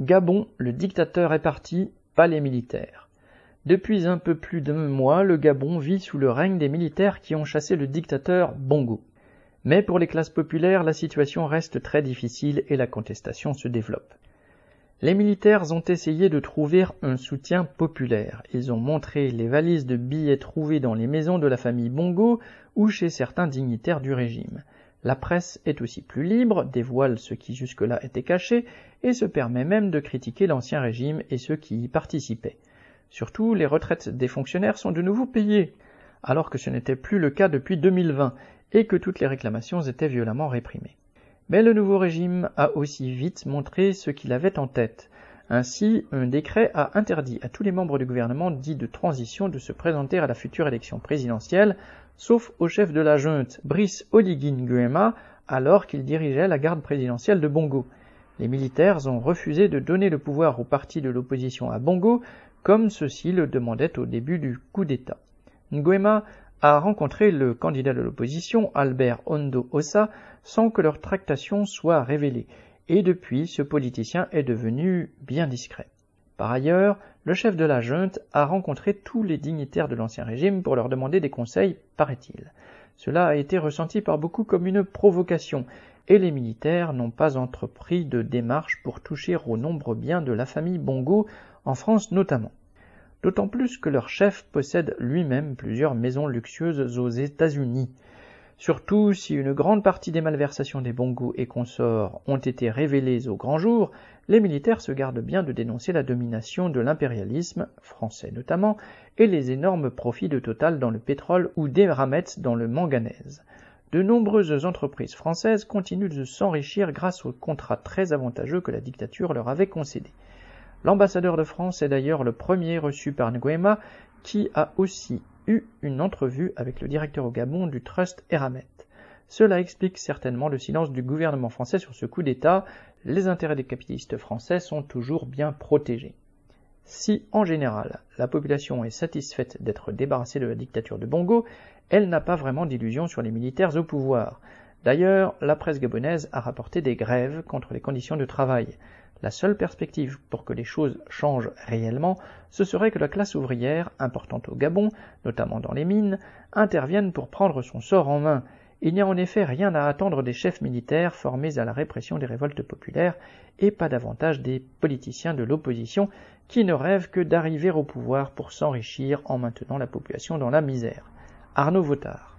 Gabon, le dictateur est parti, pas les militaires. Depuis un peu plus d'un mois, le Gabon vit sous le règne des militaires qui ont chassé le dictateur Bongo. Mais pour les classes populaires, la situation reste très difficile et la contestation se développe. Les militaires ont essayé de trouver un soutien populaire. Ils ont montré les valises de billets trouvées dans les maisons de la famille Bongo ou chez certains dignitaires du régime. La presse est aussi plus libre, dévoile ce qui jusque-là était caché, et se permet même de critiquer l'ancien régime et ceux qui y participaient. Surtout, les retraites des fonctionnaires sont de nouveau payées, alors que ce n'était plus le cas depuis 2020, et que toutes les réclamations étaient violemment réprimées. Mais le nouveau régime a aussi vite montré ce qu'il avait en tête. Ainsi, un décret a interdit à tous les membres du gouvernement dit de transition de se présenter à la future élection présidentielle sauf au chef de la junte, Brice Oligui Nguema, alors qu'il dirigeait la garde présidentielle de Bongo. Les militaires ont refusé de donner le pouvoir au parti de l'opposition à Bongo, comme ceux-ci le demandaient au début du coup d'État. Nguema a rencontré le candidat de l'opposition, Albert Ondo Ossa, sans que leur tractation soit révélée, et depuis ce politicien est devenu bien discret. Par ailleurs, le chef de la junte a rencontré tous les dignitaires de l'ancien régime pour leur demander des conseils, paraît-il. Cela a été ressenti par beaucoup comme une provocation, et les militaires n'ont pas entrepris de démarche pour toucher au nombre bien de la famille Bongo, en France notamment. D'autant plus que leur chef possède lui-même plusieurs maisons luxueuses aux États-Unis. Surtout si une grande partie des malversations des Bongo et consorts ont été révélées au grand jour, les militaires se gardent bien de dénoncer la domination de l'impérialisme, français notamment, et les énormes profits de Total dans le pétrole ou d'Eramet dans le manganèse. De nombreuses entreprises françaises continuent de s'enrichir grâce aux contrats très avantageux que la dictature leur avait concédés. L'ambassadeur de France est d'ailleurs le premier reçu par Nguema, qui a aussi une entrevue avec le directeur au Gabon du Trust Eramet. Cela explique certainement le silence du gouvernement français sur ce coup d'État, les intérêts des capitalistes français sont toujours bien protégés. Si, en général, la population est satisfaite d'être débarrassée de la dictature de Bongo, elle n'a pas vraiment d'illusions sur les militaires au pouvoir. D'ailleurs, la presse gabonaise a rapporté des grèves contre les conditions de travail. La seule perspective pour que les choses changent réellement, ce serait que la classe ouvrière, importante au Gabon, notamment dans les mines, intervienne pour prendre son sort en main. Il n'y a en effet rien à attendre des chefs militaires formés à la répression des révoltes populaires, et pas davantage des politiciens de l'opposition qui ne rêvent que d'arriver au pouvoir pour s'enrichir en maintenant la population dans la misère. Arnaud Votard.